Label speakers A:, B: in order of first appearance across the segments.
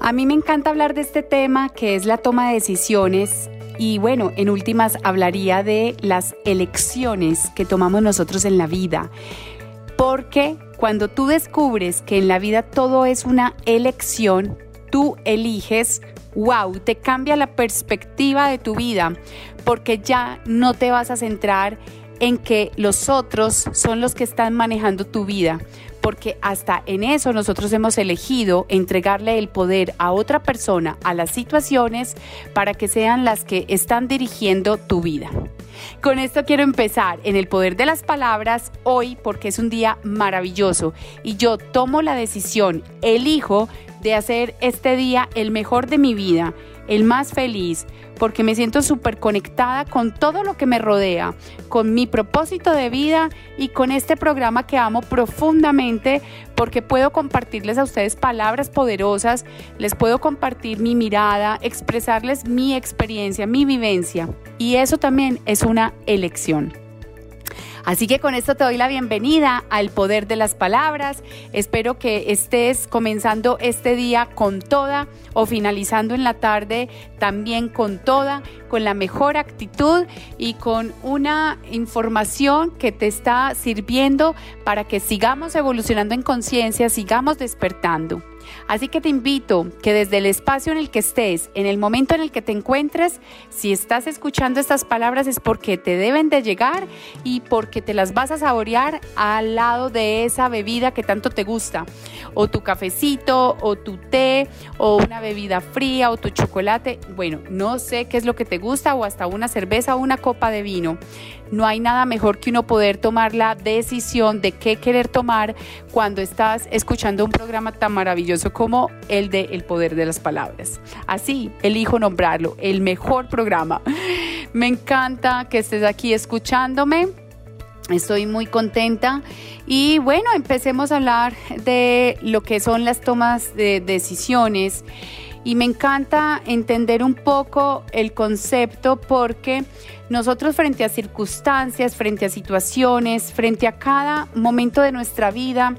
A: A mí me encanta hablar de este tema que es la toma de decisiones y bueno, en últimas hablaría de las elecciones que tomamos nosotros en la vida. Porque cuando tú descubres que en la vida todo es una elección, tú eliges, wow, te cambia la perspectiva de tu vida, porque ya no te vas a centrar en que los otros son los que están manejando tu vida, porque hasta en eso nosotros hemos elegido entregarle el poder a otra persona, a las situaciones, para que sean las que están dirigiendo tu vida. Con esto quiero empezar en el poder de las palabras hoy porque es un día maravilloso y yo tomo la decisión, elijo de hacer este día el mejor de mi vida, el más feliz, porque me siento súper conectada con todo lo que me rodea, con mi propósito de vida y con este programa que amo profundamente porque puedo compartirles a ustedes palabras poderosas, les puedo compartir mi mirada, expresarles mi experiencia, mi vivencia. Y eso también es una elección. Así que con esto te doy la bienvenida al poder de las palabras. Espero que estés comenzando este día con toda o finalizando en la tarde también con toda, con la mejor actitud y con una información que te está sirviendo para que sigamos evolucionando en conciencia, sigamos despertando. Así que te invito que desde el espacio en el que estés, en el momento en el que te encuentres, si estás escuchando estas palabras es porque te deben de llegar y porque te las vas a saborear al lado de esa bebida que tanto te gusta. O tu cafecito, o tu té, o una bebida fría, o tu chocolate. Bueno, no sé qué es lo que te gusta, o hasta una cerveza o una copa de vino. No hay nada mejor que uno poder tomar la decisión de qué querer tomar cuando estás escuchando un programa tan maravilloso como el de El Poder de las Palabras. Así, elijo nombrarlo, el mejor programa. Me encanta que estés aquí escuchándome. Estoy muy contenta y bueno, empecemos a hablar de lo que son las tomas de decisiones y me encanta entender un poco el concepto porque nosotros frente a circunstancias, frente a situaciones, frente a cada momento de nuestra vida,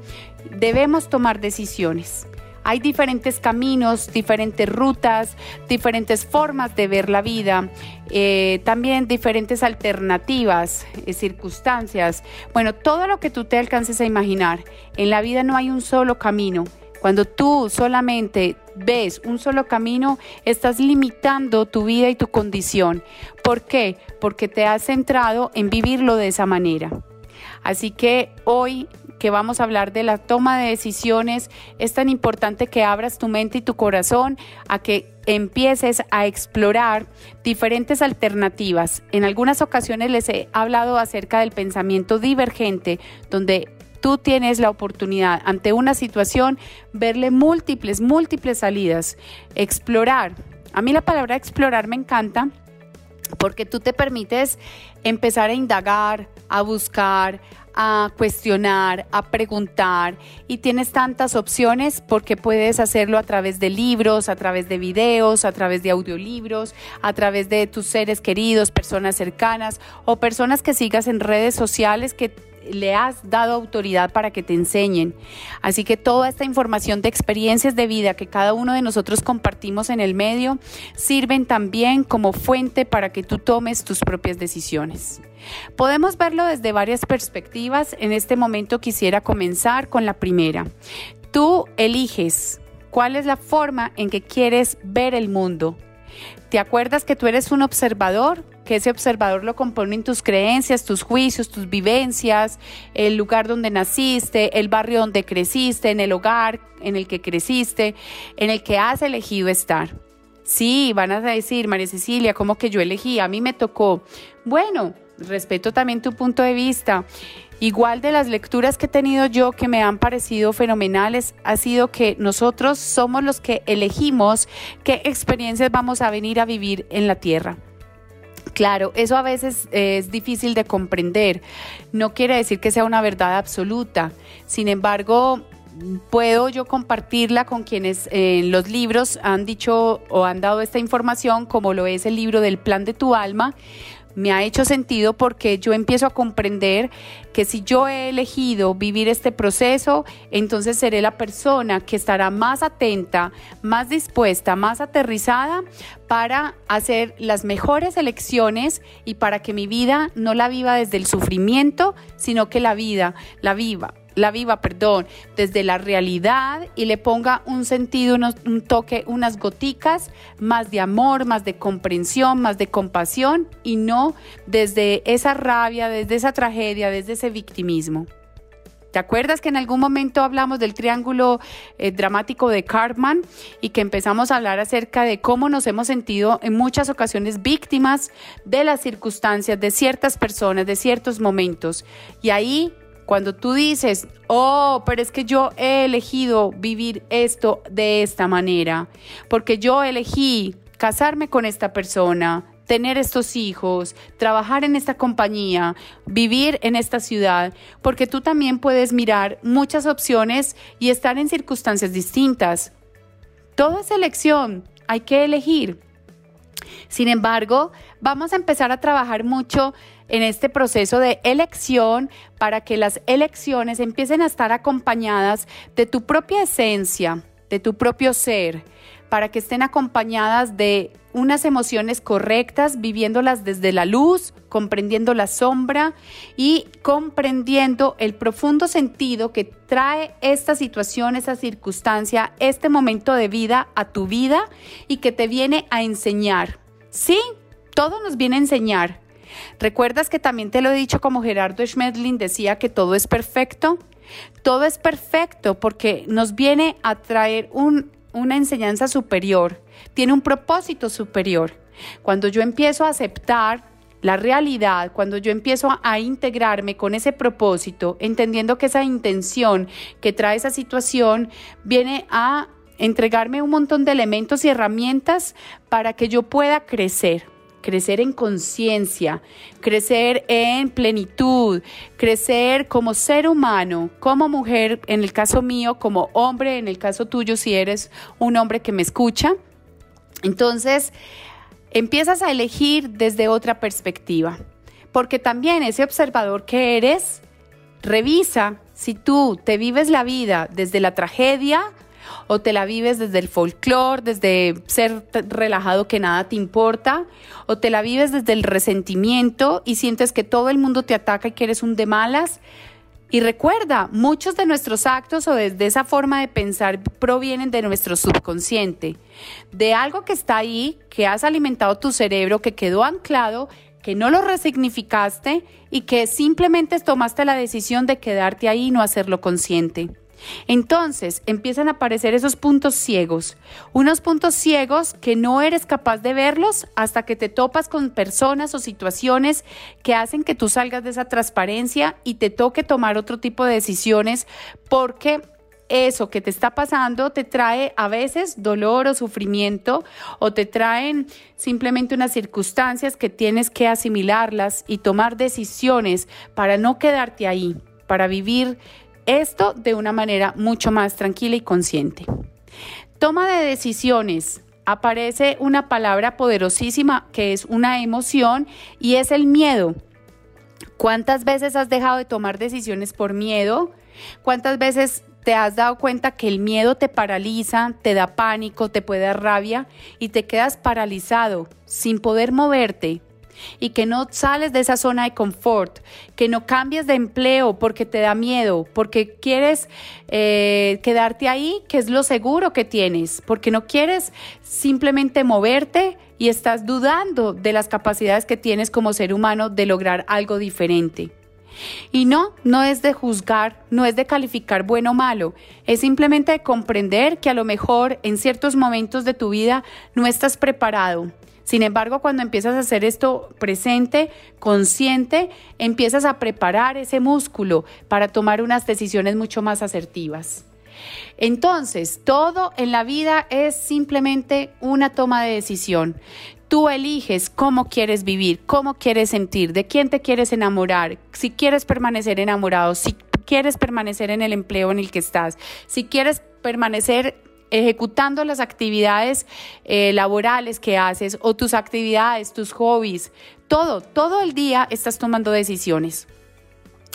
A: debemos tomar decisiones. Hay diferentes caminos, diferentes rutas, diferentes formas de ver la vida, eh, también diferentes alternativas, eh, circunstancias. Bueno, todo lo que tú te alcances a imaginar. En la vida no hay un solo camino. Cuando tú solamente ves un solo camino, estás limitando tu vida y tu condición. ¿Por qué? Porque te has centrado en vivirlo de esa manera. Así que hoy que vamos a hablar de la toma de decisiones, es tan importante que abras tu mente y tu corazón a que empieces a explorar diferentes alternativas. En algunas ocasiones les he hablado acerca del pensamiento divergente, donde tú tienes la oportunidad ante una situación verle múltiples, múltiples salidas, explorar. A mí la palabra explorar me encanta porque tú te permites empezar a indagar, a buscar, a cuestionar, a preguntar y tienes tantas opciones porque puedes hacerlo a través de libros, a través de videos, a través de audiolibros, a través de tus seres queridos, personas cercanas o personas que sigas en redes sociales que le has dado autoridad para que te enseñen. Así que toda esta información de experiencias de vida que cada uno de nosotros compartimos en el medio sirven también como fuente para que tú tomes tus propias decisiones. Podemos verlo desde varias perspectivas. En este momento quisiera comenzar con la primera. Tú eliges cuál es la forma en que quieres ver el mundo. ¿Te acuerdas que tú eres un observador? Que ese observador lo componen tus creencias, tus juicios, tus vivencias, el lugar donde naciste, el barrio donde creciste, en el hogar en el que creciste, en el que has elegido estar. Sí, van a decir, María Cecilia, ¿cómo que yo elegí? A mí me tocó. Bueno, respeto también tu punto de vista. Igual de las lecturas que he tenido yo que me han parecido fenomenales, ha sido que nosotros somos los que elegimos qué experiencias vamos a venir a vivir en la tierra. Claro, eso a veces es difícil de comprender. No quiere decir que sea una verdad absoluta. Sin embargo, puedo yo compartirla con quienes en los libros han dicho o han dado esta información, como lo es el libro del plan de tu alma, me ha hecho sentido porque yo empiezo a comprender que si yo he elegido vivir este proceso, entonces seré la persona que estará más atenta, más dispuesta, más aterrizada para hacer las mejores elecciones y para que mi vida no la viva desde el sufrimiento, sino que la vida la viva la viva, perdón, desde la realidad y le ponga un sentido, un toque, unas goticas más de amor, más de comprensión, más de compasión y no desde esa rabia, desde esa tragedia, desde ese victimismo. ¿Te acuerdas que en algún momento hablamos del triángulo eh, dramático de Cartman y que empezamos a hablar acerca de cómo nos hemos sentido en muchas ocasiones víctimas de las circunstancias, de ciertas personas, de ciertos momentos? Y ahí cuando tú dices, oh, pero es que yo he elegido vivir esto de esta manera, porque yo elegí casarme con esta persona, tener estos hijos, trabajar en esta compañía, vivir en esta ciudad, porque tú también puedes mirar muchas opciones y estar en circunstancias distintas. Todo es elección, hay que elegir. Sin embargo, vamos a empezar a trabajar mucho en este proceso de elección para que las elecciones empiecen a estar acompañadas de tu propia esencia, de tu propio ser, para que estén acompañadas de unas emociones correctas, viviéndolas desde la luz, comprendiendo la sombra y comprendiendo el profundo sentido que trae esta situación, esa circunstancia, este momento de vida a tu vida y que te viene a enseñar. Sí, todo nos viene a enseñar. ¿Recuerdas que también te lo he dicho como Gerardo Schmedlin decía que todo es perfecto? Todo es perfecto porque nos viene a traer una enseñanza superior, tiene un propósito superior. Cuando yo empiezo a aceptar la realidad, cuando yo empiezo a, integrarme con ese propósito, entendiendo que esa intención que trae esa situación viene a entregarme un montón de elementos y herramientas para que yo pueda crecer, crecer en conciencia, crecer en plenitud, crecer como ser humano, como mujer, en el caso mío, como hombre, en el caso tuyo, si eres un hombre que me escucha. Entonces, empiezas a elegir desde otra perspectiva, porque también ese observador que eres, revisa si tú te vives la vida desde la tragedia, o te la vives desde el folclore, desde ser relajado que nada te importa, o te la vives desde el resentimiento y sientes que todo el mundo te ataca y que eres un de malas. Y recuerda, muchos de nuestros actos o desde esa forma de pensar provienen de nuestro subconsciente, de algo que está ahí, que has alimentado tu cerebro, que quedó anclado, que no lo resignificaste y que simplemente tomaste la decisión de quedarte ahí y no hacerlo consciente. Entonces empiezan a aparecer esos puntos ciegos, unos puntos ciegos que no eres capaz de verlos hasta que te topas con personas o situaciones que hacen que tú salgas de esa transparencia y te toque tomar otro tipo de decisiones porque eso que te está pasando te trae a veces dolor o sufrimiento o te traen simplemente unas circunstancias que tienes que asimilarlas y tomar decisiones para no quedarte ahí, para vivir esto de una manera mucho más tranquila y consciente. Toma de decisiones. Aparece una palabra poderosísima que es una emoción y es el miedo. ¿Cuántas veces has dejado de tomar decisiones por miedo? ¿Cuántas veces te has dado cuenta que el miedo te paraliza, te da pánico, te puede dar rabia y te quedas paralizado sin poder moverte? Y que no sales de esa zona de confort, que no cambias de empleo porque te da miedo, porque quieres eh, quedarte ahí, que es lo seguro que tienes, porque no quieres simplemente moverte y estás dudando de las capacidades que tienes como ser humano de lograr algo diferente. Y no, no es de juzgar, no es de calificar bueno o malo, es simplemente de comprender que a lo mejor en ciertos momentos de tu vida no estás preparado, Sin embargo, cuando empiezas a hacer esto presente, consciente, empiezas a preparar ese músculo para tomar unas decisiones mucho más asertivas. Entonces, todo en la vida es simplemente una toma de decisión. Tú eliges cómo quieres vivir, cómo quieres sentir, de quién te quieres enamorar, si quieres permanecer enamorado, si quieres permanecer en el empleo en el que estás, si quieres permanecer ejecutando las actividades eh, laborales que haces o tus actividades, tus hobbies, todo, todo el día estás tomando decisiones.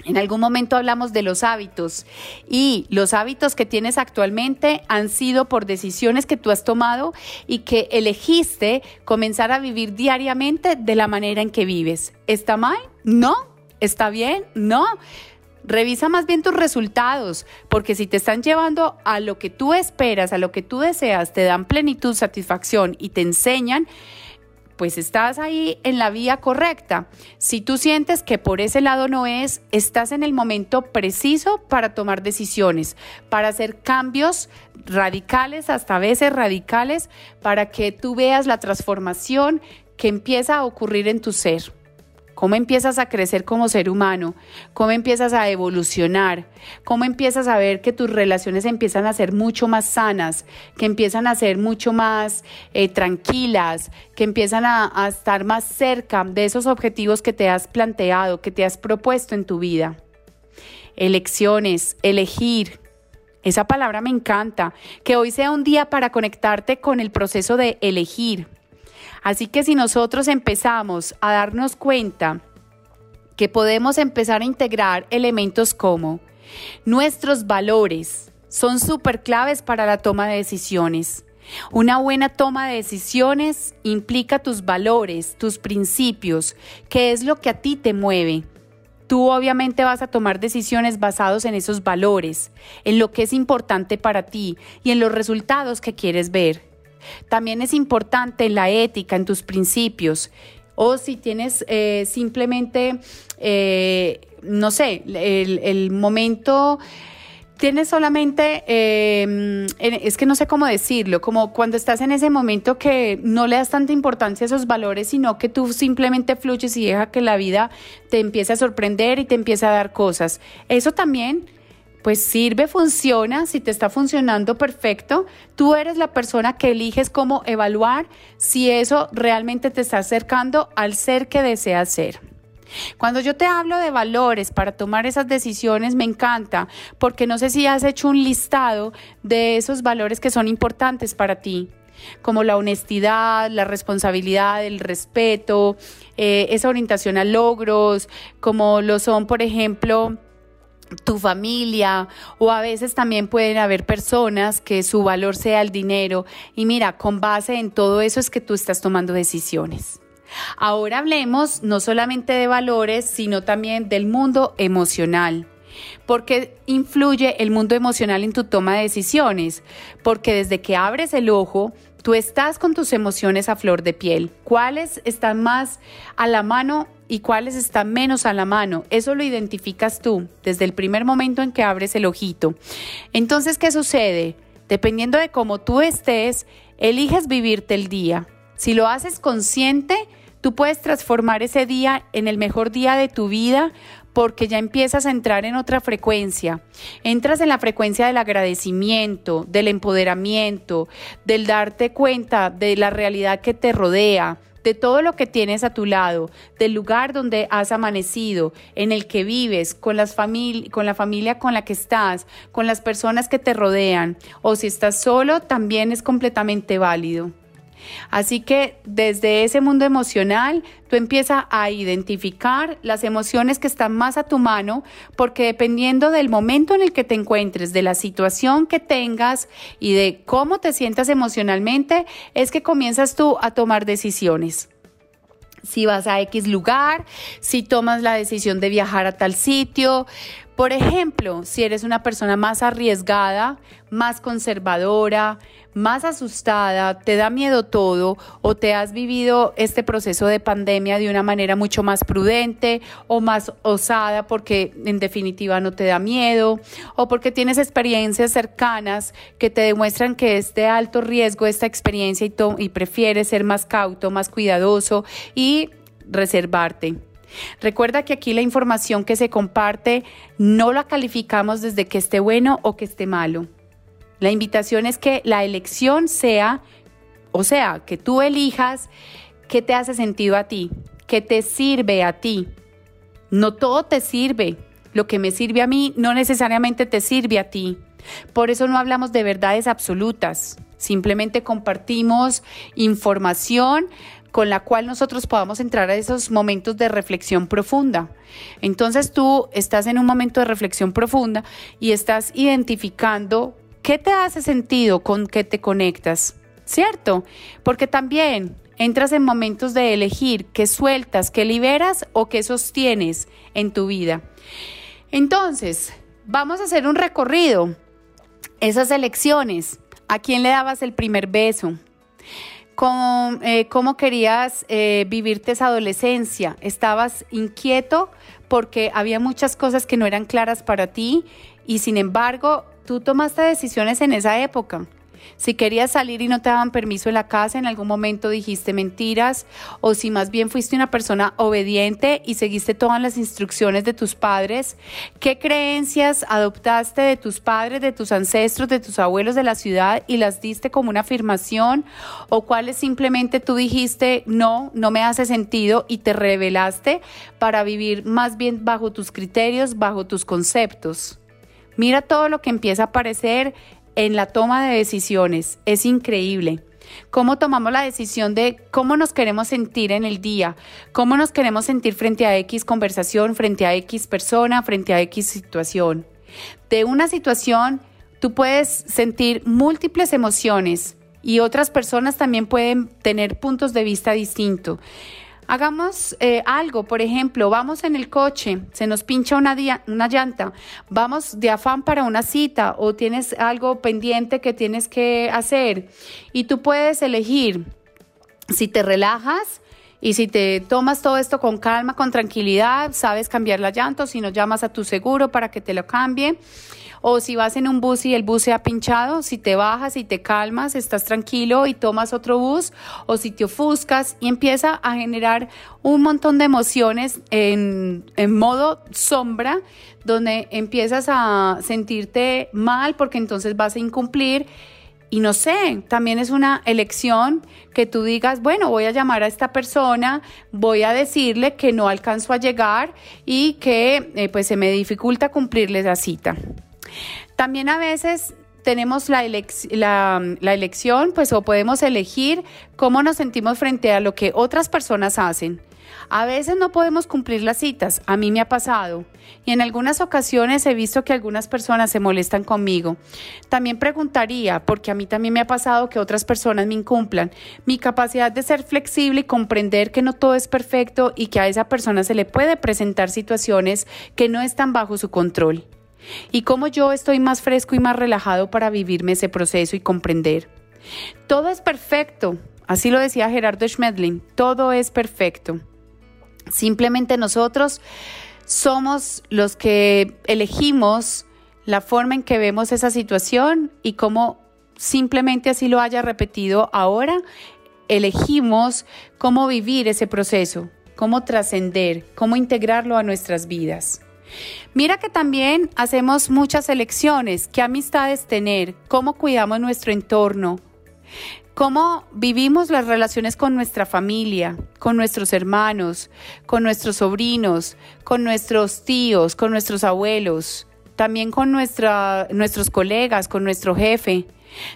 A: En algún momento hablamos de los hábitos y los hábitos que tienes actualmente han sido por decisiones que tú has tomado y que elegiste comenzar a vivir diariamente de la manera en que vives. ¿Está mal? No. ¿Está bien? No. Revisa más bien tus resultados, porque si te están llevando a lo que tú esperas, a lo que tú deseas, te dan plenitud, satisfacción y te enseñan, pues estás ahí en la vía correcta. Si tú sientes que por ese lado no es, estás en el momento preciso para tomar decisiones, para hacer cambios radicales, hasta veces radicales, para que tú veas la transformación que empieza a ocurrir en tu ser cómo empiezas a crecer como ser humano, cómo empiezas a evolucionar, cómo empiezas a ver que tus relaciones empiezan a ser mucho más sanas, que empiezan a ser mucho más eh, tranquilas, que empiezan a, a estar más cerca de esos objetivos que te has planteado, que te has propuesto en tu vida. Elecciones, elegir, esa palabra me encanta. Que hoy sea un día para conectarte con el proceso de elegir. Así que si nosotros empezamos a darnos cuenta que podemos empezar a integrar elementos como nuestros valores, son súper claves para la toma de decisiones. Una buena toma de decisiones implica tus valores, tus principios, qué es lo que a ti te mueve. Tú obviamente vas a tomar decisiones basados en esos valores, en lo que es importante para ti y en los resultados que quieres ver. También es importante la ética, en tus principios. O si tienes eh, simplemente, eh, no sé, el, momento tienes solamente, eh, es que no sé cómo decirlo, como cuando estás en ese momento que no le das tanta importancia a esos valores, sino que tú simplemente fluyes y deja que la vida te empiece a sorprender y te empiece a dar cosas. Eso también pues sirve, funciona, si te está funcionando perfecto, tú eres la persona que eliges cómo evaluar si eso realmente te está acercando al ser que deseas ser. Cuando yo te hablo de valores para tomar esas decisiones, me encanta, porque no sé si has hecho un listado de esos valores que son importantes para ti como la honestidad, la responsabilidad, el respeto, eh, esa orientación a logros, como lo son, por ejemplo, tu familia o a veces también pueden haber personas que su valor sea el dinero y mira, con base en todo eso es que tú estás tomando decisiones. Ahora hablemos no solamente de valores, sino también del mundo emocional. ¿Por qué influye el mundo emocional en tu toma de decisiones? Porque desde que abres el ojo, tú estás con tus emociones a flor de piel. ¿Cuáles están más a la mano y cuáles están menos a la mano. Eso lo identificas tú desde el primer momento en que abres el ojito. Entonces, ¿qué sucede? Dependiendo de cómo tú estés, eliges vivirte el día. Si lo haces consciente, tú puedes transformar ese día en el mejor día de tu vida porque ya empiezas a entrar en otra frecuencia. Entras en la frecuencia del agradecimiento, del empoderamiento, del darte cuenta de la realidad que te rodea, de todo lo que tienes a tu lado, del lugar donde has amanecido, en el que vives, con, las con la familia con la que estás, con las personas que te rodean, o si estás solo, también es completamente válido. Así que desde ese mundo emocional, tú empiezas a identificar las emociones que están más a tu mano, porque dependiendo del momento en el que te encuentres, de la situación que tengas y de cómo te sientas emocionalmente, es que comienzas tú a tomar decisiones. Si vas a X lugar, si tomas la decisión de viajar a tal sitio, Por ejemplo, si eres una persona más arriesgada, más conservadora, más asustada, te da miedo todo o te has vivido este proceso de pandemia de una manera mucho más prudente o más osada porque en definitiva no te da miedo o porque tienes experiencias cercanas que te demuestran que es de alto riesgo esta experiencia y, prefieres ser más cauto, más cuidadoso y reservarte. Recuerda que aquí la información que se comparte no la calificamos desde que esté bueno o que esté malo. La invitación es que la elección sea, o sea, que tú elijas qué te hace sentido a ti, qué te sirve a ti. No todo te sirve. Lo que me sirve a mí no necesariamente te sirve a ti. Por eso no hablamos de verdades absolutas. Simplemente compartimos información con la cual nosotros podamos entrar a esos momentos de reflexión profunda. Entonces tú estás en un momento de reflexión profunda y estás identificando qué te hace sentido con qué te conectas, ¿cierto? Porque también entras en momentos de elegir qué sueltas, qué liberas o qué sostienes en tu vida. Entonces, vamos a hacer un recorrido. Esas elecciones, ¿a quién le dabas el primer beso? ¿Cómo, eh, cómo querías eh, vivirte esa adolescencia? ¿Estabas inquieto porque había muchas cosas que no eran claras para ti y sin embargo tú tomaste decisiones en esa época? Si querías salir y no te daban permiso en la casa, en algún momento dijiste mentiras, o si más bien fuiste una persona obediente y seguiste todas las instrucciones de tus padres, ¿qué creencias adoptaste de tus padres, de tus ancestros, de tus abuelos de la ciudad y las diste como una afirmación? ¿O cuáles simplemente tú dijiste, no, no me hace sentido y te revelaste para vivir más bien bajo tus criterios, bajo tus conceptos? Mira todo lo que empieza a aparecer en la toma de decisiones. Es increíble. Cómo tomamos la decisión de cómo nos queremos sentir en el día, cómo nos queremos sentir frente a X conversación, frente a X persona, frente a X situación. De una situación, tú puedes sentir múltiples emociones y otras personas también pueden tener puntos de vista distintos. Hagamos eh, algo, por ejemplo, vamos en el coche, se nos pincha una, una llanta, vamos de afán para una cita o tienes algo pendiente que tienes que hacer y tú puedes elegir si te relajas y si te tomas todo esto con calma, con tranquilidad, sabes cambiar la llanta si no llamas a tu seguro para que te lo cambie o si vas en un bus y el bus se ha pinchado, si te bajas y te calmas, estás tranquilo y tomas otro bus, o si te ofuscas y empieza a generar un montón de emociones en, en modo sombra, donde empiezas a sentirte mal porque entonces vas a incumplir. Y no sé, también es una elección que tú digas, bueno, voy a llamar a esta persona, voy a decirle que no alcanzo a llegar y que eh, pues se me dificulta cumplirle la cita. También a veces tenemos la, elección, pues o podemos elegir cómo nos sentimos frente a lo que otras personas hacen. A veces no podemos cumplir las citas, a mí me ha pasado, y en algunas ocasiones he visto que algunas personas se molestan conmigo. También preguntaría, porque a mí también me ha pasado que otras personas me incumplan, mi capacidad de ser flexible y comprender que no todo es perfecto y que a esa persona se le puede presentar situaciones que no están bajo su control y cómo yo estoy más fresco y más relajado para vivirme ese proceso y comprender. Todo es perfecto, así lo decía Gerardo Schmedlin, todo es perfecto. Simplemente nosotros somos los que elegimos la forma en que vemos esa situación y cómo simplemente así lo haya repetido ahora, elegimos cómo vivir ese proceso, cómo trascender, cómo integrarlo a nuestras vidas. Mira que también hacemos muchas elecciones, qué amistades tener, cómo cuidamos nuestro entorno, cómo vivimos las relaciones con nuestra familia, con nuestros hermanos, con nuestros sobrinos, con nuestros tíos, con nuestros abuelos, también con nuestros colegas, con nuestro jefe.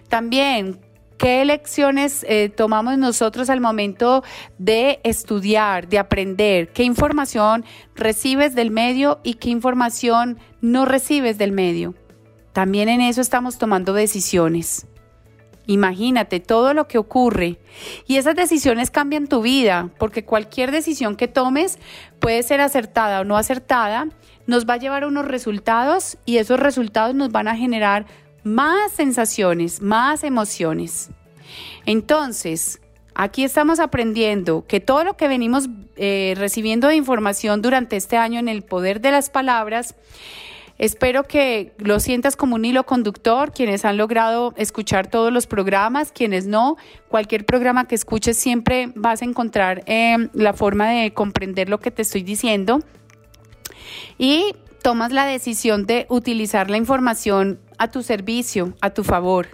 A: También ¿Qué lecciones eh, tomamos nosotros al momento de estudiar, de aprender? ¿Qué información recibes del medio y qué información no recibes del medio? También en eso estamos tomando decisiones. Imagínate todo lo que ocurre. Y esas decisiones cambian tu vida, porque cualquier decisión que tomes puede ser acertada o no acertada, nos va a llevar a unos resultados y esos resultados nos van a generar más sensaciones, más emociones. Entonces, aquí estamos aprendiendo que todo lo que venimos eh, recibiendo de información durante este año en el poder de las palabras, Espero que lo sientas como un hilo conductor, quienes han logrado escuchar todos los programas, quienes no, cualquier programa que escuches siempre vas a encontrar eh, la forma de comprender lo que te estoy diciendo. Y tomas la decisión de utilizar la información a tu servicio, a tu favor.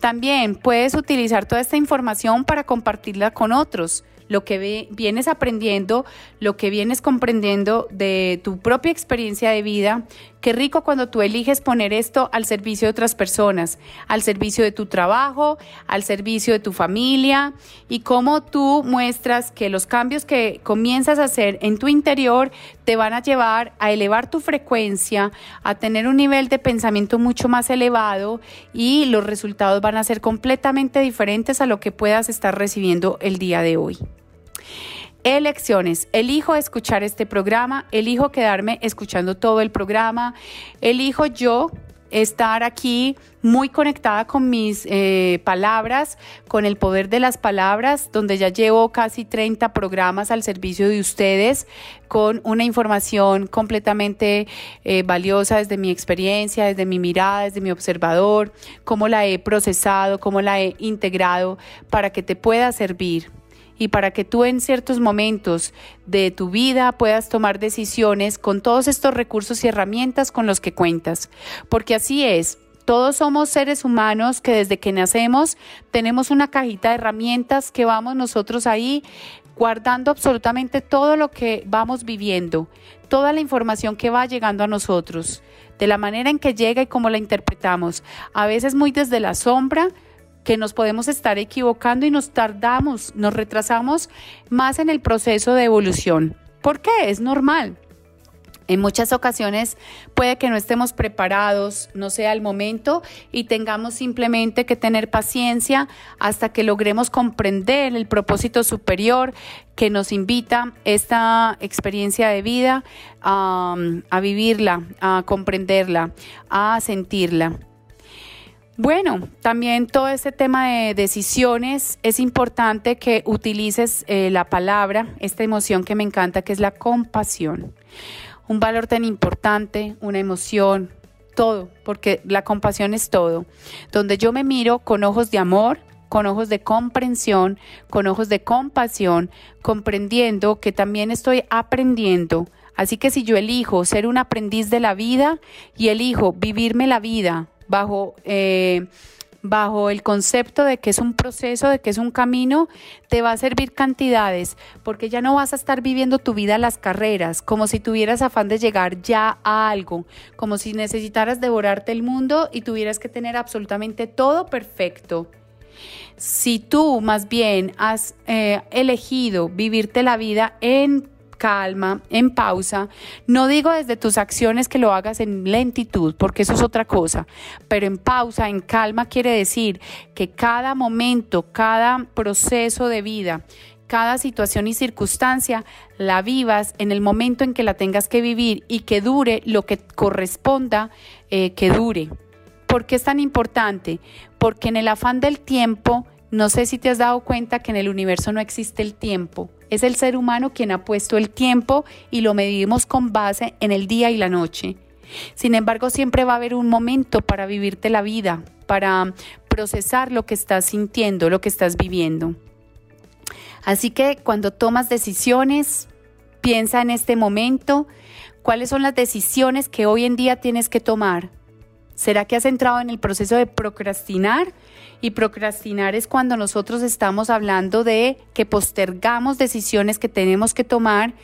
A: También puedes utilizar toda esta información para compartirla con otros lo que vienes aprendiendo, lo que vienes comprendiendo de tu propia experiencia de vida. Qué rico cuando tú eliges poner esto al servicio de otras personas, al servicio de tu trabajo, al servicio de tu familia y cómo tú muestras que los cambios que comienzas a hacer en tu interior te van a llevar a elevar tu frecuencia, a tener un nivel de pensamiento mucho más elevado y los resultados van a ser completamente diferentes a lo que puedas estar recibiendo el día de hoy. Elecciones. Elijo escuchar este programa, elijo quedarme escuchando todo el programa, elijo yo estar aquí muy conectada con mis eh, palabras, con el poder de las palabras, donde ya llevo casi 30 programas al servicio de ustedes, con una información completamente eh, valiosa desde mi experiencia, desde mi mirada, desde mi observador, cómo la he procesado, cómo la he integrado para que te pueda servir y para que tú en ciertos momentos de tu vida puedas tomar decisiones con todos estos recursos y herramientas con los que cuentas. Porque así es, todos somos seres humanos que desde que nacemos tenemos una cajita de herramientas que vamos nosotros ahí guardando absolutamente todo lo que vamos viviendo, toda la información que va llegando a nosotros, de la manera en que llega y cómo la interpretamos, a veces muy desde la sombra, que nos podemos estar equivocando y nos tardamos, nos retrasamos más en el proceso de evolución. ¿Por qué? Es normal. En muchas ocasiones puede que no estemos preparados, no sea el momento y tengamos simplemente que tener paciencia hasta que logremos comprender el propósito superior que nos invita esta experiencia de vida a, a vivirla, a comprenderla, a sentirla. Bueno, también todo este tema de decisiones, es importante que utilices eh, la palabra, esta emoción que me encanta, que es la compasión. Un valor tan importante, una emoción, todo, porque la compasión es todo. Donde yo me miro con ojos de amor, con ojos de comprensión, con ojos de compasión, comprendiendo que también estoy aprendiendo. Así que si yo elijo ser un aprendiz de la vida y elijo vivirme la vida bajo, eh, bajo el concepto de que es un proceso, de que es un camino, te va a servir cantidades, porque ya no vas a estar viviendo tu vida a las carreras, como si tuvieras afán de llegar ya a algo, como si necesitaras devorarte el mundo y tuvieras que tener absolutamente todo perfecto. Si tú más bien has eh, elegido vivirte la vida en calma, en pausa. No digo desde tus acciones que lo hagas en lentitud, porque eso es otra cosa, pero en pausa, en calma quiere decir que cada momento, cada proceso de vida, cada situación y circunstancia la vivas en el momento en que la tengas que vivir y que dure lo que corresponda eh, que dure. ¿Por qué es tan importante? Porque en el afán del tiempo, no sé si te has dado cuenta que en el universo no existe el tiempo. Es el ser humano quien ha puesto el tiempo y lo medimos con base en el día y la noche. Sin embargo, siempre va a haber un momento para vivirte la vida, para procesar lo que estás sintiendo, lo que estás viviendo. Así que cuando tomas decisiones, piensa en este momento, cuáles son las decisiones que hoy en día tienes que tomar. ¿Será que has entrado en el proceso de procrastinar? Y procrastinar es cuando nosotros estamos hablando de que postergamos decisiones que tenemos que tomar,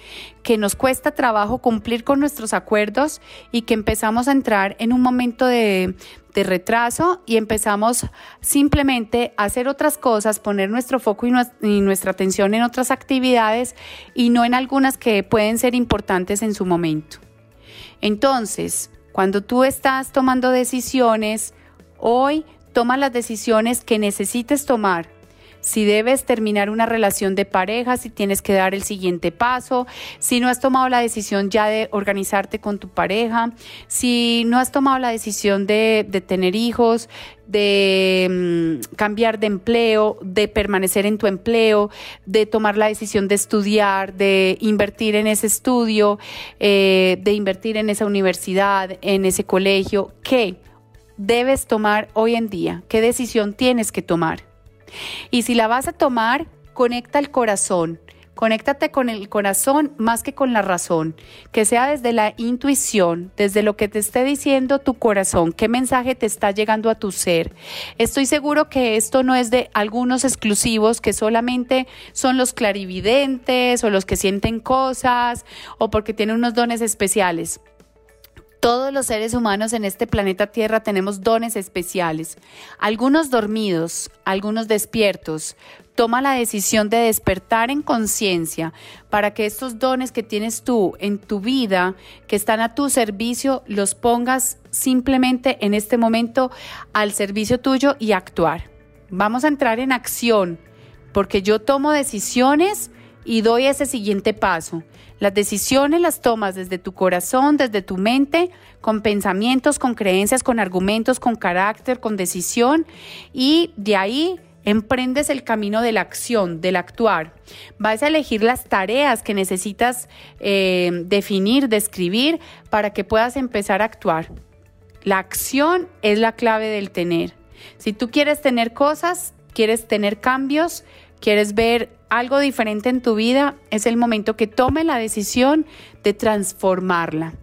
A: que nos cuesta trabajo cumplir con nuestros acuerdos y que empezamos a entrar en un momento de, retraso y empezamos simplemente a hacer otras cosas, poner nuestro foco y, y nuestra atención en otras actividades y no en algunas que pueden ser importantes en su momento. Entonces, cuando tú estás tomando decisiones, hoy Toma las decisiones que necesites tomar si debes terminar una relación de pareja, si tienes que dar el siguiente paso, si no has tomado la decisión ya de organizarte con tu pareja, si no has tomado la decisión de, tener hijos, de mm, cambiar de empleo, de permanecer en tu empleo, de tomar la decisión de estudiar, de invertir en ese estudio, eh, de invertir en esa universidad, en ese colegio, ¿qué debes tomar hoy en día? ¿Qué decisión tienes que tomar? Y si la vas a tomar, conecta el corazón. Conéctate con el corazón más que con la razón, que sea desde la intuición, desde lo que te esté diciendo tu corazón, qué mensaje te está llegando a tu ser. Estoy seguro que esto no es de algunos exclusivos que solamente son los clarividentes o los que sienten cosas o porque tienen unos dones especiales. Todos los seres humanos en este planeta Tierra tenemos dones especiales, algunos dormidos, algunos despiertos. Toma la decisión de despertar en conciencia para que estos dones que tienes tú en tu vida, que están a tu servicio, los pongas simplemente en este momento al servicio tuyo y actuar. Vamos a entrar en acción porque yo tomo decisiones y doy ese siguiente paso. Las decisiones las tomas desde tu corazón, desde tu mente, con pensamientos, con creencias, con argumentos, con carácter, con decisión y de ahí emprendes el camino de la acción, del actuar. Vas a elegir las tareas que necesitas eh, definir, describir para que puedas empezar a actuar. La acción es la clave del tener. Si tú quieres tener cosas, quieres tener cambios, quieres ver algo diferente en tu vida, es el momento que tome la decisión de transformarla.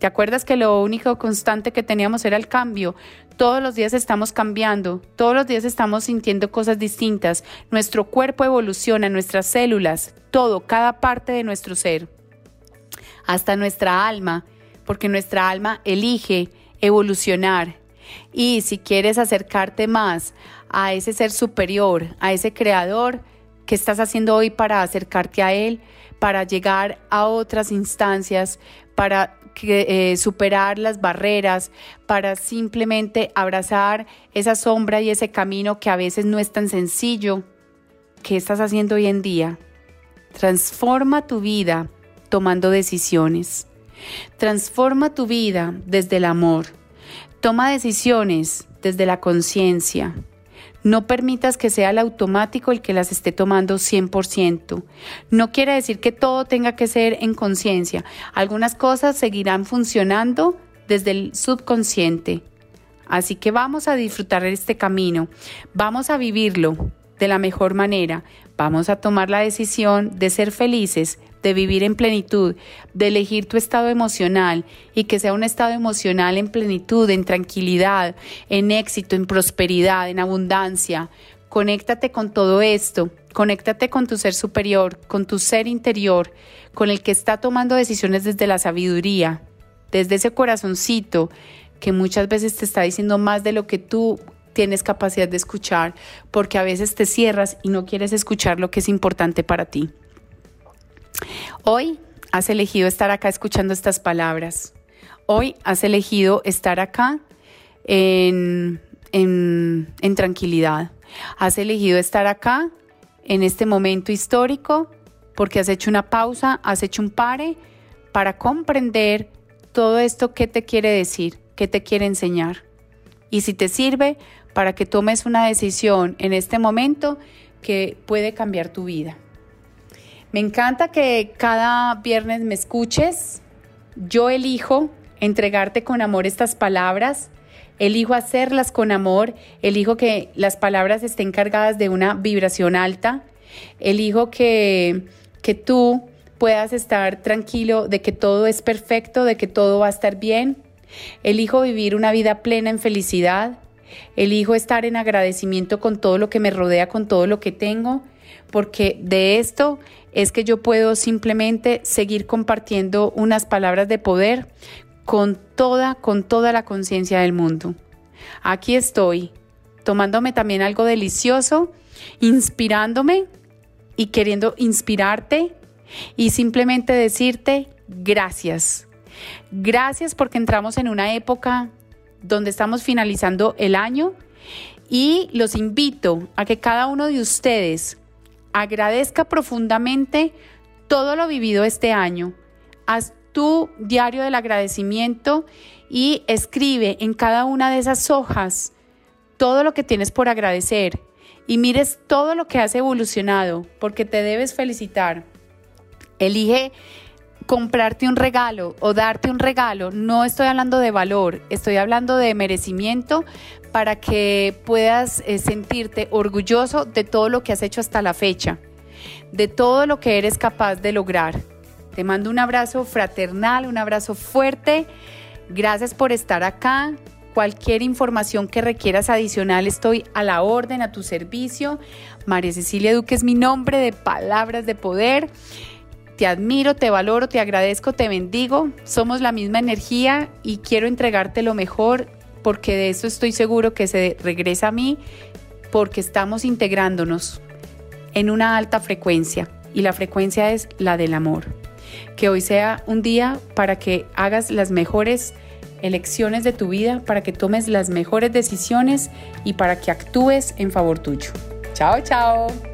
A: ¿Te acuerdas que lo único constante que teníamos era el cambio? Todos los días estamos cambiando, todos los días estamos sintiendo cosas distintas, nuestro cuerpo evoluciona, nuestras células, todo, cada parte de nuestro ser, hasta nuestra alma, porque nuestra alma elige evolucionar. Y si quieres acercarte más a ese ser superior, a ese creador, ¿qué estás haciendo hoy para acercarte a Él, para llegar a otras instancias, para eh, superar las barreras, para simplemente abrazar esa sombra y ese camino que a veces no es tan sencillo? ¿Qué estás haciendo hoy en día? Transforma tu vida tomando decisiones. Transforma tu vida desde el amor. Toma decisiones desde la conciencia. No permitas que sea el automático el que las esté tomando 100%. No quiere decir que todo tenga que ser en conciencia. Algunas cosas seguirán funcionando desde el subconsciente. Así que vamos a disfrutar este camino, vamos a vivirlo de la mejor manera, vamos a tomar la decisión de ser felices, de vivir en plenitud, de elegir tu estado emocional y que sea un estado emocional en plenitud, en tranquilidad, en éxito, en prosperidad, en abundancia. Conéctate con todo esto, conéctate con tu ser superior, con tu ser interior, con el que está tomando decisiones desde la sabiduría, desde ese corazoncito que muchas veces te está diciendo más de lo que tú tienes capacidad de escuchar, porque a veces te cierras y no quieres escuchar lo que es importante para ti. Hoy has elegido estar acá escuchando estas palabras. Hoy has elegido estar acá en, en, tranquilidad. Has elegido estar acá en este momento histórico porque has hecho una pausa, has hecho un pare para comprender todo esto que te quiere decir, que te quiere enseñar. Y si te sirve para que tomes una decisión en este momento que puede cambiar tu vida. Me encanta que cada viernes me escuches. Yo elijo entregarte con amor estas palabras. Elijo hacerlas con amor. Elijo que las palabras estén cargadas de una vibración alta. Elijo que, que tú puedas estar tranquilo de que todo es perfecto, de que todo va a estar bien. Elijo vivir una vida plena en felicidad. Elijo estar en agradecimiento con todo lo que me rodea, con todo lo que tengo, porque de esto es que yo puedo simplemente seguir compartiendo unas palabras de poder con toda, con toda la conciencia del mundo. Aquí estoy, tomándome también algo delicioso, inspirándome y queriendo inspirarte y simplemente decirte gracias. Gracias porque entramos en una época donde estamos finalizando el año Y los invito a que cada uno de ustedes agradezca profundamente todo lo vivido este año. Haz tu diario del agradecimiento y escribe en cada una de esas hojas todo lo que tienes por agradecer y mires todo lo que has evolucionado, porque te debes felicitar. Elige comprarte un regalo o darte un regalo. No estoy hablando de valor, estoy hablando de merecimiento para que puedas eh, sentirte orgulloso de todo lo que has hecho hasta la fecha, de todo lo que eres capaz de lograr. Te mando un abrazo fraternal, un abrazo fuerte. Gracias por estar acá. Cualquier información que requieras adicional, estoy a la orden, a tu servicio. María Cecilia Duque es mi nombre de Palabras de Poder. Te admiro, te valoro, te agradezco, te bendigo. Somos la misma energía y quiero entregarte lo mejor porque de eso estoy seguro que se regresa a mí porque estamos integrándonos en una alta frecuencia y la frecuencia es la del amor. Que hoy sea un día para que hagas las mejores elecciones de tu vida, para que tomes las mejores decisiones y para que actúes en favor tuyo. Chao, chao.